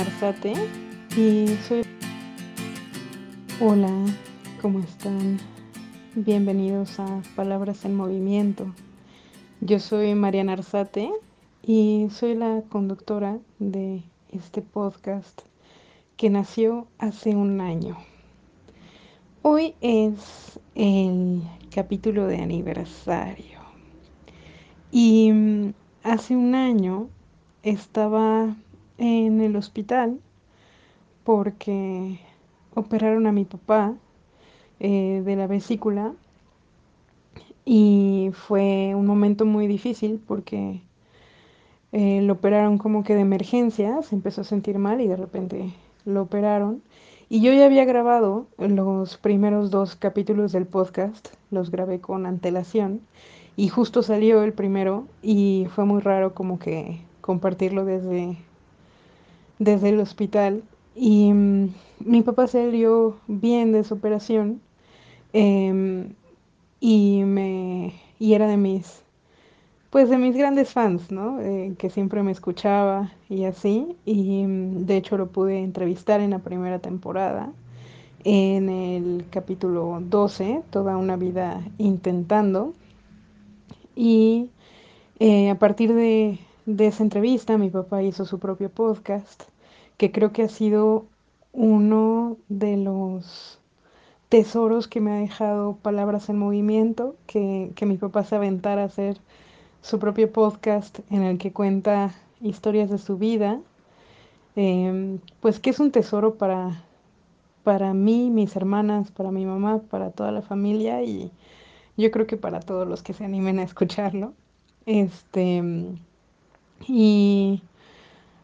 Arzate y soy... Hola, ¿cómo están? Bienvenidos a Palabras en Movimiento. Yo soy Mariana Arzate y soy la conductora de este podcast que nació hace un año. Hoy es el capítulo de aniversario y mm, hace un año estaba en el hospital porque operaron a mi papá eh, de la vesícula y fue un momento muy difícil porque eh, lo operaron como que de emergencia, se empezó a sentir mal y de repente lo operaron. Y yo ya había grabado los primeros dos capítulos del podcast, los grabé con antelación y justo salió el primero y fue muy raro como que compartirlo desde desde el hospital y mm, mi papá salió bien de su operación em, y me y era de mis pues de mis grandes fans, ¿no? Eh, que siempre me escuchaba y así y mm, de hecho lo pude entrevistar en la primera temporada en el capítulo 12, toda una vida intentando y eh, a partir de, de esa entrevista mi papá hizo su propio podcast que creo que ha sido uno de los tesoros que me ha dejado Palabras en Movimiento, que, mi papá se aventara a hacer su propio podcast en el que cuenta historias de su vida, em, pues que es un tesoro para, para mí, mis hermanas, para mi mamá, para toda la familia y yo creo que para todos los que se animen a escucharlo. Este, y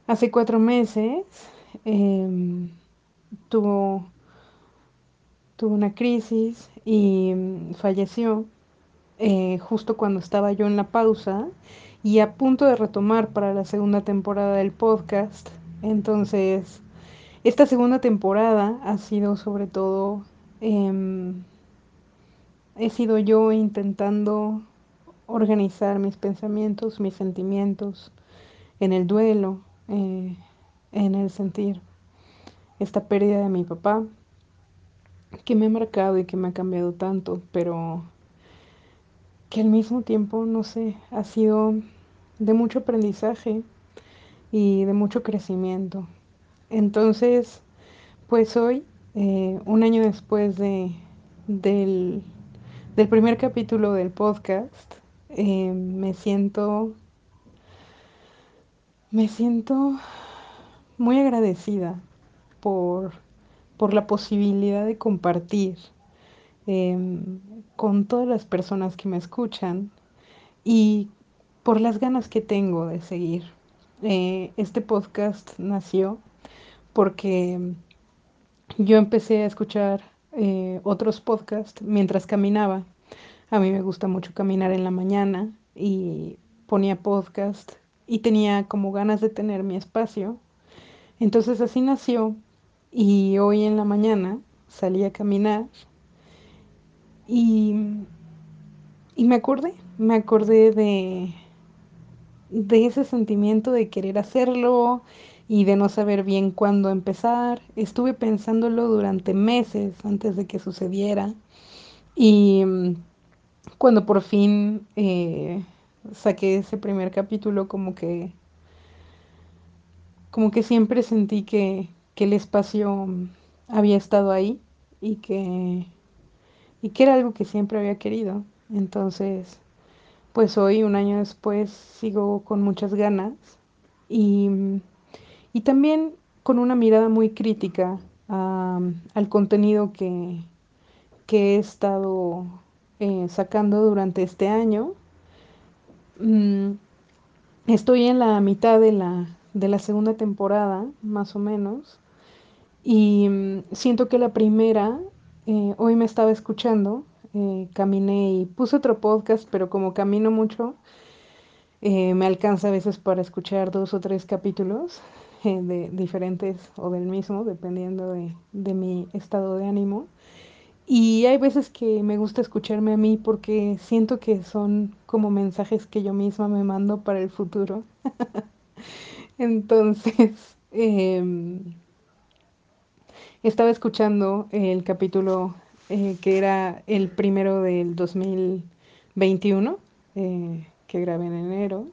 Hace cuatro meses em, tuvo, tuvo una crisis y mm, falleció eh, justo cuando estaba yo en la pausa y a punto de retomar para la segunda temporada del podcast. Entonces, esta segunda temporada ha sido sobre todo, em, he sido yo intentando organizar mis pensamientos, mis sentimientos en el duelo, eh, en el sentir esta pérdida de mi papá, que me ha marcado y que me ha cambiado tanto, pero que al mismo tiempo, no sé, ha sido de mucho aprendizaje y de mucho crecimiento. Entonces, pues hoy, eh, un año después de, del, primer capítulo del podcast, eh, me siento me siento muy agradecida por, la posibilidad de compartir em, con todas las personas que me escuchan y por las ganas que tengo de seguir. Eh, este podcast nació porque yo empecé a escuchar eh, otros podcasts mientras caminaba. A mí me gusta mucho caminar en la mañana y ponía podcast y tenía como ganas de tener mi espacio. Entonces así nació y hoy en la mañana salí a caminar y, y me acordé, me acordé de, de ese sentimiento de querer hacerlo y de no saber bien cuándo empezar. Estuve pensándolo durante meses antes de que sucediera y mm, cuando por fin eh, saqué ese primer capítulo como que como que siempre sentí que, el espacio había estado ahí y que y que era algo que siempre había querido. Entonces, pues hoy, un año después, sigo con muchas ganas y, también con una mirada muy crítica al contenido que, que he estado eh, sacando durante este año Mm, estoy en la mitad de la, de la segunda temporada, más o menos, y mm, siento que la primera, eh, hoy me estaba escuchando, eh, caminé y puse otro podcast, pero como camino mucho, eh, me alcanza a veces para escuchar dos o tres capítulos de diferentes o del mismo, dependiendo de, de mi estado de ánimo. Y hay veces que me gusta escucharme a mí porque siento que son como mensajes que yo misma me mando para el futuro. Entonces, em, estaba escuchando el capítulo eh, que era el primero del 2021, eh, que grabé en enero,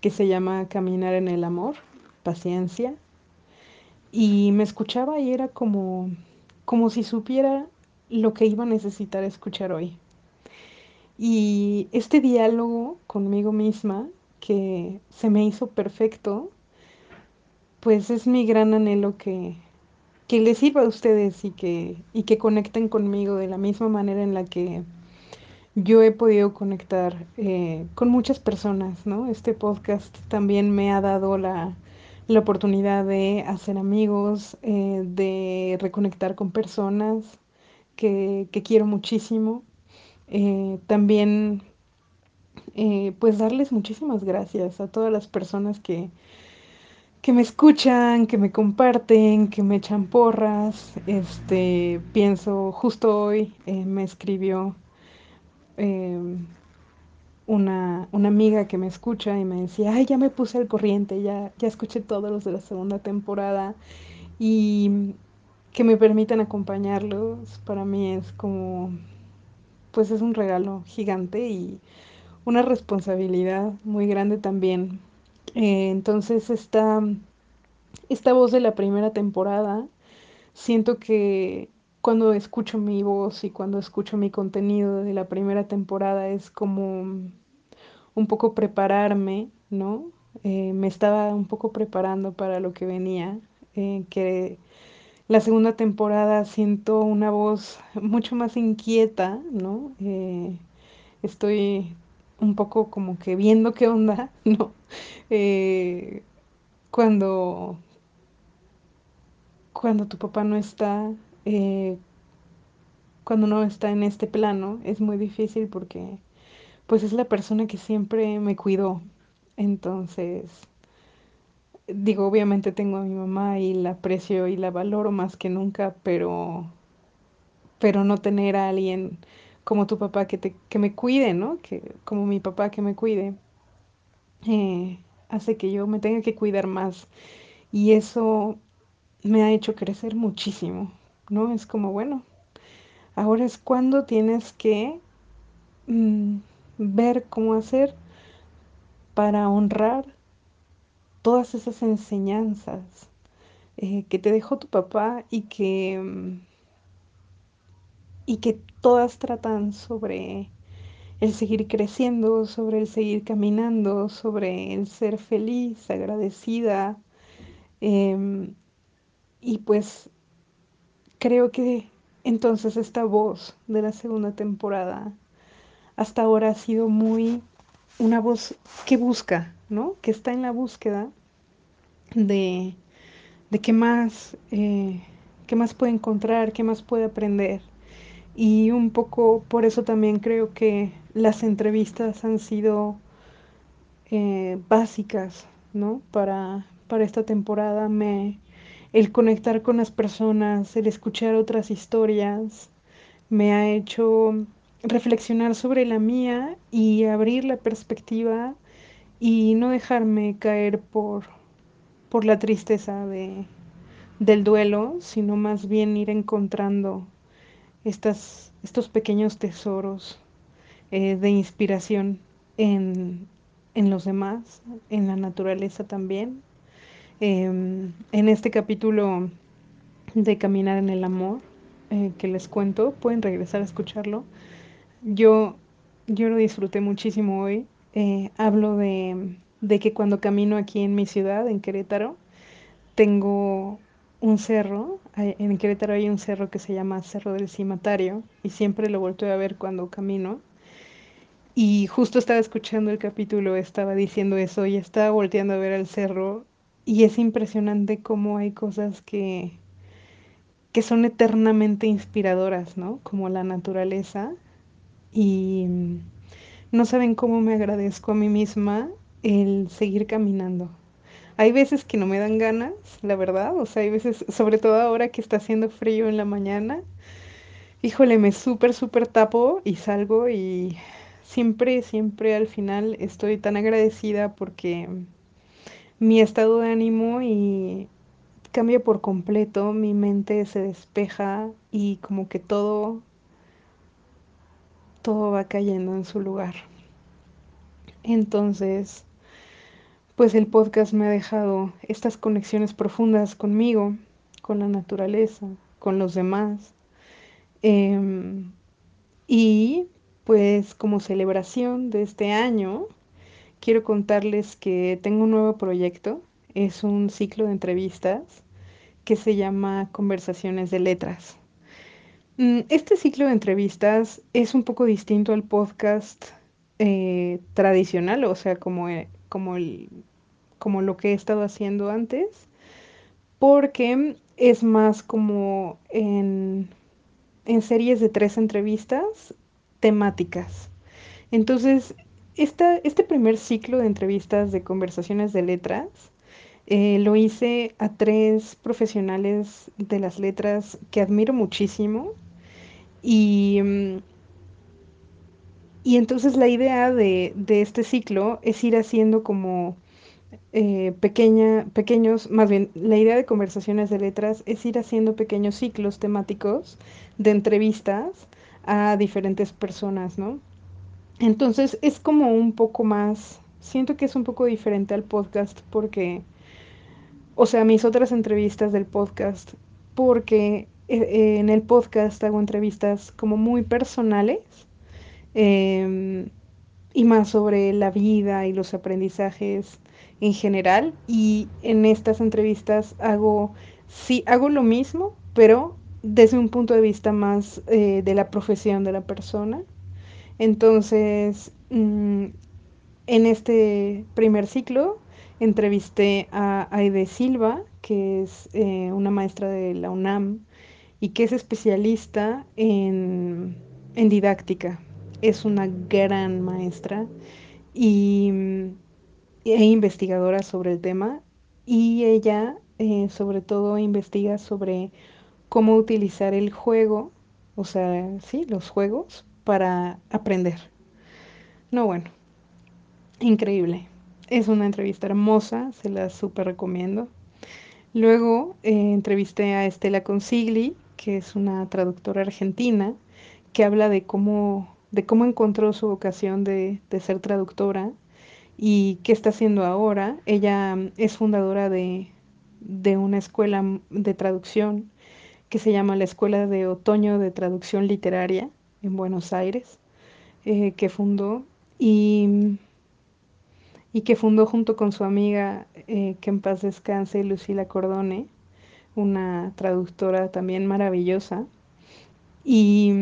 que se llama Caminar en el Amor, Paciencia. Y me escuchaba y era como, como si supiera lo que iba a necesitar escuchar hoy. Y este diálogo conmigo misma, que se me hizo perfecto, pues es mi gran anhelo que, que les sirva a ustedes y que, y que conecten conmigo de la misma manera en la que yo he podido conectar eh, con muchas personas, ¿no? Este podcast también me ha dado la, la oportunidad de hacer amigos, eh, de reconectar con personas que, quiero muchísimo. Eh, también, eh, pues darles muchísimas gracias a todas las personas que, que me escuchan, que me comparten, que me echan porras. Este, pienso, justo hoy eh, me escribió una, una amiga que me escucha y me decía, ay, ya me puse al corriente, ya, ya escuché todos los de la segunda temporada y que me permitan acompañarlos, para mí es como, pues es un regalo gigante y una responsabilidad muy grande también. Eh, entonces esta, esta voz de la primera temporada, siento que cuando escucho mi voz y cuando escucho mi contenido de la primera temporada es como un poco prepararme, ¿no? Eh, me estaba un poco preparando para lo que venía, eh, que la segunda temporada siento una voz mucho más inquieta, ¿no? Eh, estoy un poco como que viendo qué onda, ¿no? Eh, cuando, cuando tu papá no está, eh, cuando no está en este plano, es muy difícil porque pues es la persona que siempre me cuidó. Entonces, digo, obviamente tengo a mi mamá y la aprecio y la valoro más que nunca, pero, pero no tener a alguien como tu papá que, te, que me cuide, ¿no? Que, como mi papá que me cuide, eh, hace que yo me tenga que cuidar más. Y eso me ha hecho crecer muchísimo, ¿no? Es como, bueno, ahora es cuando tienes que mm, ver cómo hacer para honrar todas esas enseñanzas eh, que te dejó tu papá y que, mm, y que todas tratan sobre el seguir creciendo, sobre el seguir caminando, sobre el ser feliz, agradecida. em, y pues creo que entonces esta voz de la segunda temporada hasta ahora ha sido muy una voz que busca, ¿no? Que está en la búsqueda de, de qué más, eh, qué más puede encontrar, qué más puede aprender. Y un poco por eso también creo que las entrevistas han sido eh, básicas, ¿no? Para, para esta temporada, me, el conectar con las personas, el escuchar otras historias, me ha hecho reflexionar sobre la mía y abrir la perspectiva y no dejarme caer por, por la tristeza de, del duelo, sino más bien ir encontrando estas, estos pequeños tesoros eh, de inspiración en, en, los demás, en la naturaleza también. Eh, en este capítulo de Caminar en el Amor eh, que les cuento, pueden regresar a escucharlo. Yo, yo lo disfruté muchísimo hoy. Eh, hablo de, de que cuando camino aquí en mi ciudad, en Querétaro, tengo un cerro, en Querétaro hay un cerro que se llama Cerro del Cimatario y siempre lo volteo a ver cuando camino. Y justo estaba escuchando el capítulo, estaba diciendo eso y estaba volteando a ver al cerro y es impresionante cómo hay cosas que, que son eternamente inspiradoras, ¿no? Como la naturaleza y no saben cómo me agradezco a mí misma el seguir caminando. Hay veces que no me dan ganas, la verdad, o sea, hay veces, sobre todo ahora que está haciendo frío en la mañana, híjole, me súper, súper tapo y salgo y siempre, siempre al final estoy tan agradecida porque mi estado de ánimo y, cambia por completo, mi mente se despeja y como que todo, todo va cayendo en su lugar. Entonces, pues el podcast me ha dejado estas conexiones profundas conmigo, con la naturaleza, con los demás. Em, y pues como celebración de este año, quiero contarles que tengo un nuevo proyecto. Es un ciclo de entrevistas que se llama Conversaciones de Letras. Mm, este ciclo de entrevistas es un poco distinto al podcast eh, tradicional, o sea, como, eh, como, el, como lo que he estado haciendo antes, porque es más como en, en series de tres entrevistas temáticas. Entonces, esta, este primer ciclo de entrevistas de conversaciones de letras eh, lo hice a tres profesionales de las letras que admiro muchísimo y, y entonces la idea de, de, este ciclo es ir haciendo como eh, pequeña, pequeños, más bien, la idea de conversaciones de letras es ir haciendo pequeños ciclos temáticos de entrevistas a diferentes personas, ¿no? Entonces es como un poco más, siento que es un poco diferente al podcast porque, o sea, mis otras entrevistas del podcast, porque eh, en el podcast hago entrevistas como muy personales eh, y más sobre la vida y los aprendizajes en general y en estas entrevistas hago, sí, hago lo mismo, pero desde un punto de vista más eh, de la profesión de la persona. Entonces, mmm, en este primer ciclo entrevisté a Aide Silva, que es eh, una maestra de la UNAM y que es especialista en, en didáctica. Es una gran maestra y e investigadora sobre el tema y ella eh, sobre todo investiga sobre cómo utilizar el juego, o sea, sí, los juegos para aprender. No, bueno, increíble. Es una entrevista hermosa, se la súper recomiendo. Luego eh, entrevisté a Estela Consigli, que es una traductora argentina, que habla de cómo, de cómo encontró su vocación de, de ser traductora y qué está haciendo ahora. Ella es fundadora de, de una escuela de traducción que se llama la Escuela de Otoño de Traducción Literaria en Buenos Aires, eh, que fundó y, y, que fundó junto con su amiga, eh, que en paz descanse, Lucila Cordone, una traductora también maravillosa. Y,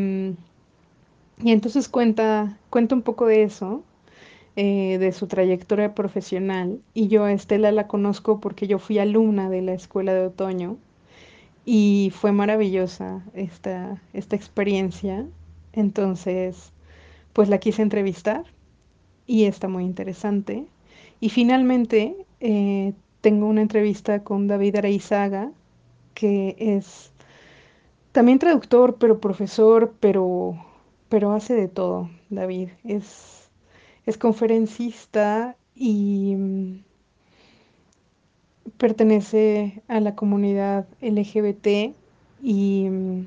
y entonces cuenta, cuenta un poco de eso, eh, de su trayectoria profesional y yo a Estela la conozco porque yo fui alumna de la escuela de otoño y fue maravillosa esta, esta experiencia. Entonces, pues la quise entrevistar y está muy interesante. Y finalmente eh, tengo una entrevista con David Areizaga, que es también traductor, pero profesor, pero, pero hace de todo, David. Es es conferencista y mm, pertenece a la comunidad LGBT y mm,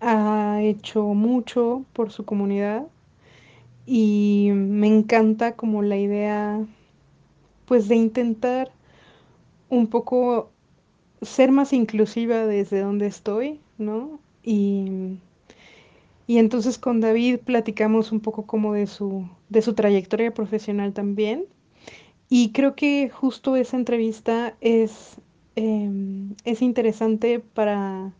ha hecho mucho por su comunidad y me encanta como la idea pues de intentar un poco ser más inclusiva desde donde estoy, ¿no? Y y entonces con David platicamos un poco como de su, de su trayectoria profesional también. Y creo que justo esa entrevista es, em, es interesante para,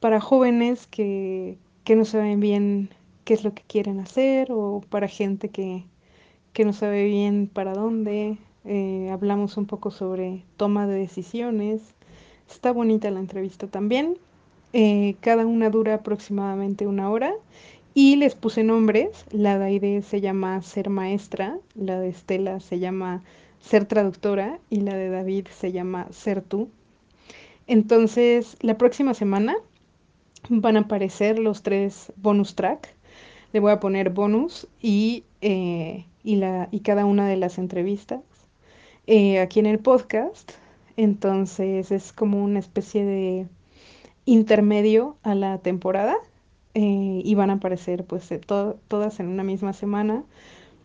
para jóvenes que, que, no saben bien qué es lo que quieren hacer o para gente que, que no sabe bien para dónde. Eh, hablamos un poco sobre toma de decisiones. Está bonita la entrevista también. Eh, cada una dura aproximadamente una hora y les puse nombres. La de Aide se llama Ser Maestra, la de Estela se llama Ser Traductora y la de David se llama Ser Tú. Entonces, la próxima semana van a aparecer los tres bonus track. Le voy a poner bonus y, eh, y, la, y cada una de las entrevistas. Eh, aquí en el podcast entonces es como una especie de intermedio a la temporada eh, y van a aparecer pues eh, to- todas en una misma semana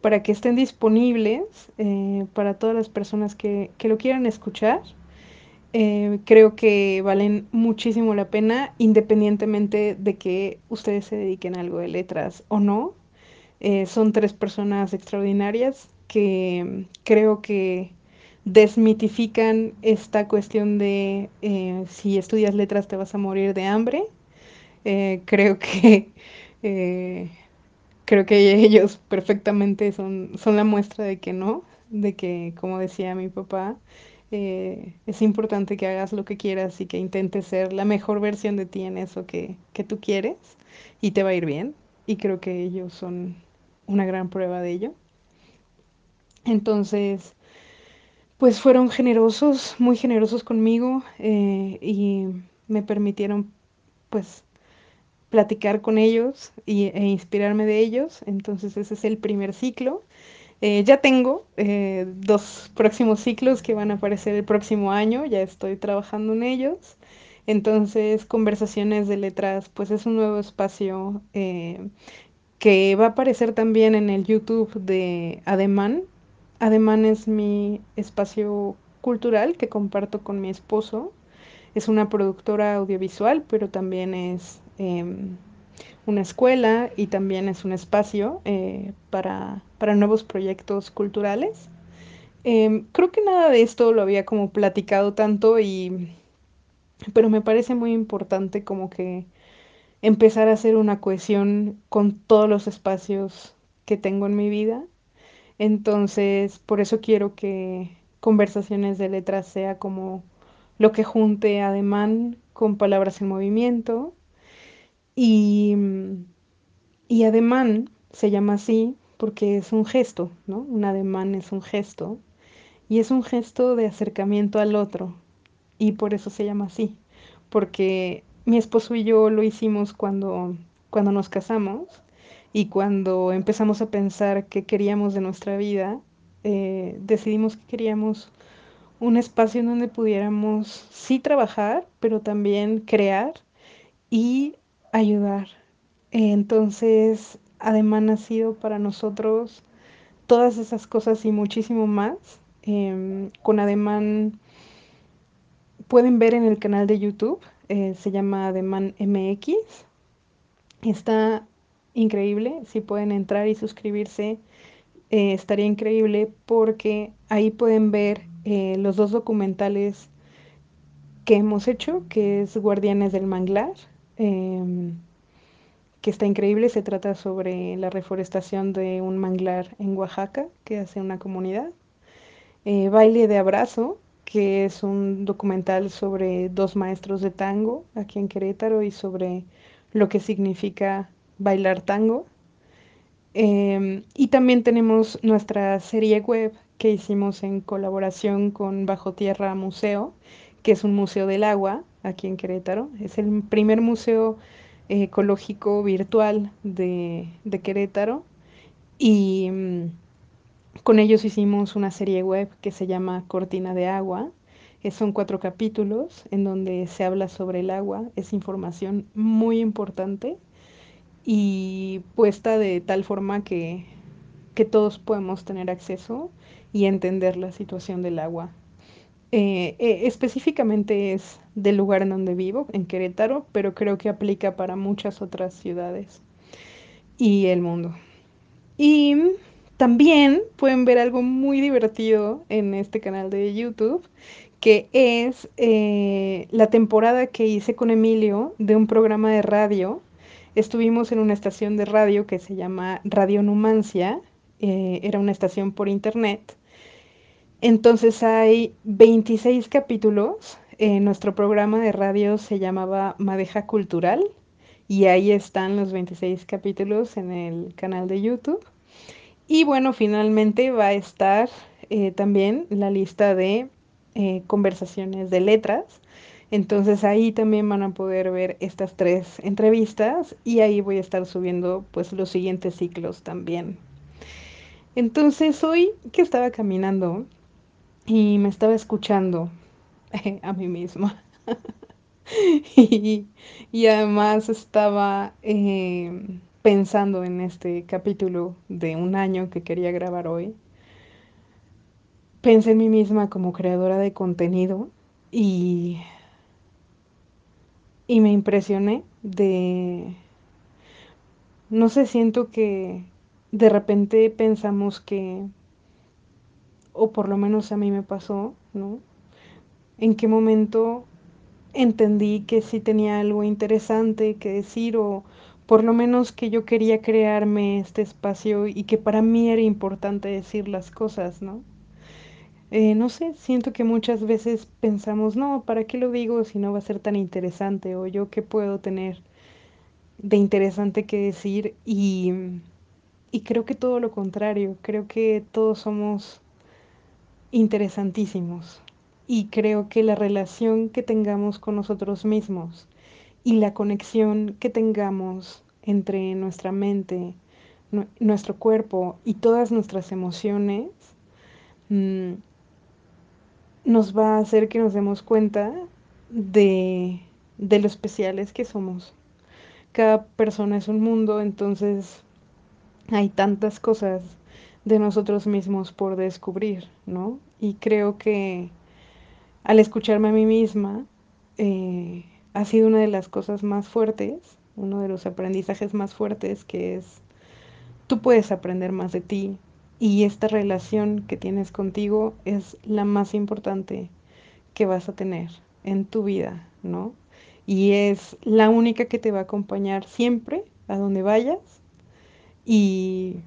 para que estén disponibles eh, para todas las personas que, que lo quieran escuchar. Creo que valen muchísimo la pena independientemente de que ustedes se dediquen a algo de letras o no. Son tres personas extraordinarias que creo que desmitifican esta cuestión de eh, si estudias letras te vas a morir de hambre. Eh, creo que eh, creo que ellos perfectamente son, son la muestra de que no, de que, como decía mi papá, es importante que hagas lo que quieras y que intentes ser la mejor versión de ti en eso que, que tú quieres y te va a ir bien. Y creo que ellos son una gran prueba de ello. Entonces, pues fueron generosos, muy generosos conmigo eh, y me permitieron pues platicar con ellos y, e inspirarme de ellos. Entonces ese es el primer ciclo. Eh, ya tengo eh, dos próximos ciclos que van a aparecer el próximo año, ya estoy trabajando en ellos. Entonces, Conversaciones de Letras, pues es un nuevo espacio que va a aparecer también en el YouTube de Ademán. Ademán es mi espacio cultural que comparto con mi esposo. Es una productora audiovisual, pero también es eh, una escuela y también es un espacio eh, para, para, nuevos proyectos culturales. Eh, creo que nada de esto lo había como platicado tanto y pero me parece muy importante como que empezar a hacer una cohesión con todos los espacios que tengo en mi vida. Entonces, por eso quiero que conversaciones de letras sea como lo que junte ademán con palabras en movimiento. Y, y ademán se llama así porque es un gesto, ¿no? Un ademán es un gesto. Y es un gesto de acercamiento al otro. Y por eso se llama así, porque mi esposo y yo lo hicimos cuando, cuando nos casamos y cuando empezamos a pensar qué queríamos de nuestra vida, eh, decidimos que queríamos un espacio en donde pudiéramos sí trabajar, pero también crear y ayudar. Entonces, Ademán ha sido para nosotros todas esas cosas y muchísimo más. Eh, con Ademán pueden ver en el canal de YouTube, eh, se llama Ademán MX. Está increíble, si pueden entrar y suscribirse, eh, estaría increíble porque ahí pueden ver eh, los dos documentales que hemos hecho, que es Guardianes del Manglar, eh, que está increíble, se trata sobre la reforestación de un manglar en Oaxaca que hace una comunidad. Eh, Baile de Abrazo, que es un documental sobre dos maestros de tango aquí en Querétaro y sobre lo que significa bailar tango. Eh, y también tenemos nuestra serie web que hicimos en colaboración con Bajo Tierra Museo, que es un museo del agua aquí en Querétaro. Es el primer museo eh, ecológico virtual de, de Querétaro. Y mm, con ellos hicimos una serie web que se llama Cortina de Agua. Eh, son cuatro capítulos en donde se habla sobre el agua. Es información muy importante y puesta de tal forma que, que todos podemos tener acceso y entender la situación del agua. Eh, eh, específicamente es del lugar en donde vivo, en Querétaro, pero creo que aplica para muchas otras ciudades y el mundo. Y también pueden ver algo muy divertido en este canal de YouTube, que es eh, la temporada que hice con Emilio de un programa de radio. Estuvimos en una estación de radio que se llama Radio Numancia, eh, era una estación por internet. Entonces hay 26 capítulos. Eh, nuestro programa de radio se llamaba Madeja Cultural y ahí están los 26 capítulos en el canal de YouTube. Y bueno, finalmente va a estar eh, también la lista de conversaciones de letras. Entonces ahí también van a poder ver estas tres entrevistas y ahí voy a estar subiendo pues los siguientes ciclos también. Entonces hoy que estaba caminando y me estaba escuchando a mí misma. y, además estaba eh, pensando en este capítulo de un año que quería grabar hoy. Pensé en mí misma como creadora de contenido y, y me impresioné de... No sé, siento que de repente pensamos que, o por lo menos a mí me pasó, ¿no? En qué momento entendí que sí tenía algo interesante que decir o por lo menos que yo quería crearme este espacio y que para mí era importante decir las cosas, ¿no? Eh, no sé, siento que muchas veces pensamos, no, ¿para qué lo digo si no va a ser tan interesante? O yo qué puedo tener de interesante que decir y, y creo que todo lo contrario, creo que todos somos interesantísimos y creo que la relación que tengamos con nosotros mismos y la conexión que tengamos entre nuestra mente, nuestro cuerpo y todas nuestras emociones mmm, nos va a hacer que nos demos cuenta de, de lo especiales que somos. Cada persona es un mundo, entonces hay tantas cosas de nosotros mismos por descubrir, ¿no? Y creo que al escucharme a mí misma, eh, ha sido una de las cosas más fuertes, uno de los aprendizajes más fuertes que es, tú puedes aprender más de ti y esta relación que tienes contigo es la más importante que vas a tener en tu vida, ¿no? Y es la única que te va a acompañar siempre a donde vayas y,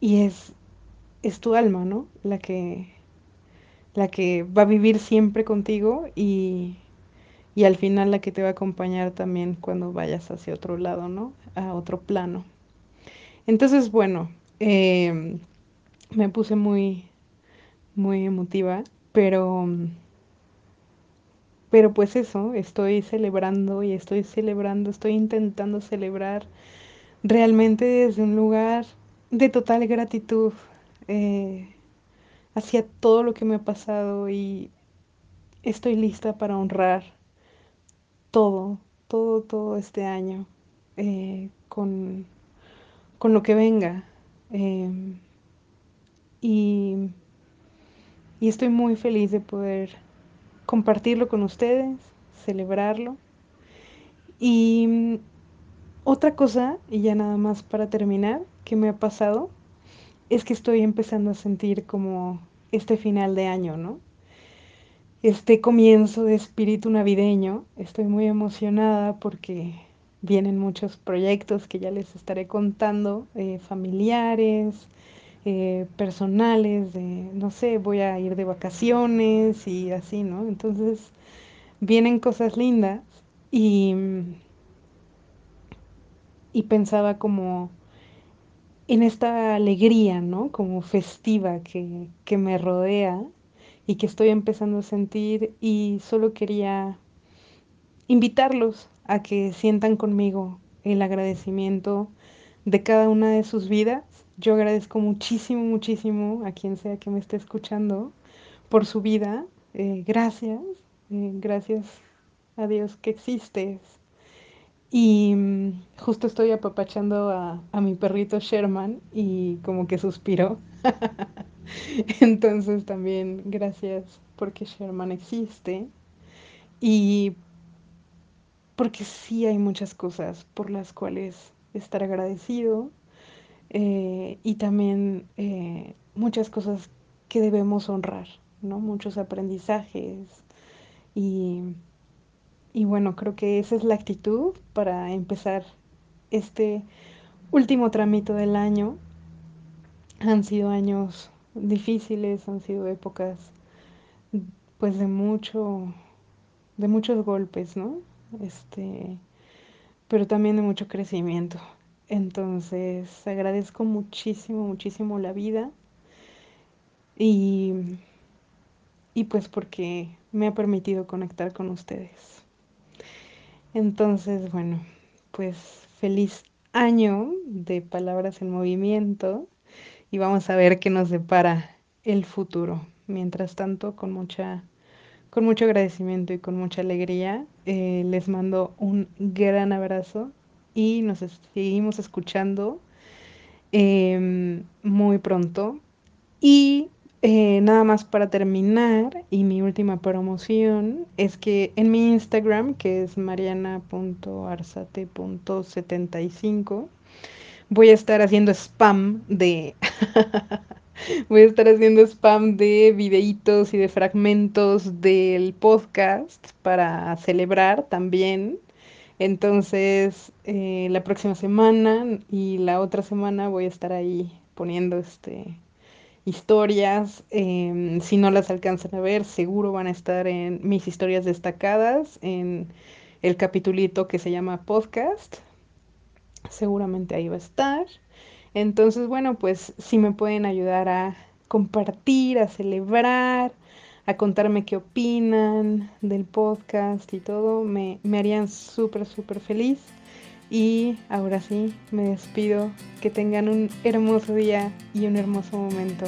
y es, es tu alma, ¿no? La que, la que va a vivir siempre contigo y, y al final la que te va a acompañar también cuando vayas hacia otro lado, ¿no? A otro plano. Entonces, bueno, eh, me puse muy, muy emotiva, pero, pero pues eso, estoy celebrando y estoy celebrando, estoy intentando celebrar realmente desde un lugar de total gratitud eh, hacia todo lo que me ha pasado y estoy lista para honrar todo, todo, todo este año eh, con, con, lo que venga. Eh, y, y estoy muy feliz de poder compartirlo con ustedes, celebrarlo. Y otra cosa, y ya nada más para terminar, que me ha pasado, es que estoy empezando a sentir como este final de año, ¿no? Este comienzo de espíritu navideño. Estoy muy emocionada porque vienen muchos proyectos que ya les estaré contando, eh, familiares, eh, personales, de, no sé, voy a ir de vacaciones y así, ¿no? Entonces vienen cosas lindas y, y pensaba como en esta alegría, ¿no? Como festiva que, que me rodea y que estoy empezando a sentir y solo quería invitarlos a que sientan conmigo el agradecimiento de cada una de sus vidas yo agradezco muchísimo, muchísimo a quien sea que me esté escuchando por su vida. Eh, gracias, eh, gracias a Dios que existes. Y mm, justo estoy apapachando a, a, mi perrito Sherman y como que suspiró. Entonces también gracias porque Sherman existe. Y porque sí hay muchas cosas por las cuales estar agradecido eh, y también eh, muchas cosas que debemos honrar, ¿no? Muchos aprendizajes y, y bueno, creo que esa es la actitud para empezar este último trámite del año. Han sido años difíciles, han sido épocas pues de mucho de muchos golpes, ¿no? Este, pero también de mucho crecimiento. Entonces agradezco muchísimo, muchísimo la vida y, y pues porque me ha permitido conectar con ustedes. Entonces, bueno, pues feliz año de palabras en movimiento y vamos a ver qué nos depara el futuro. Mientras tanto, con mucha con mucho agradecimiento y con mucha alegría. Eh, les mando un gran abrazo y nos seguimos escuchando em, muy pronto. Y eh, nada más para terminar, y mi última promoción es que en mi Instagram, que es mariana.arzate.75, voy a estar haciendo spam de Voy a estar haciendo spam de videitos y de fragmentos del podcast para celebrar también. Entonces, eh, la próxima semana y la otra semana voy a estar ahí poniendo este historias. Em, si no las alcanzan a ver, seguro van a estar en mis historias destacadas, en el capitulito que se llama podcast. Seguramente ahí va a estar. Entonces, bueno, pues si me pueden ayudar a compartir, a celebrar, a contarme qué opinan del podcast y todo, me, me harían súper, súper feliz. Y ahora sí, me despido. Que tengan un hermoso día y un hermoso momento.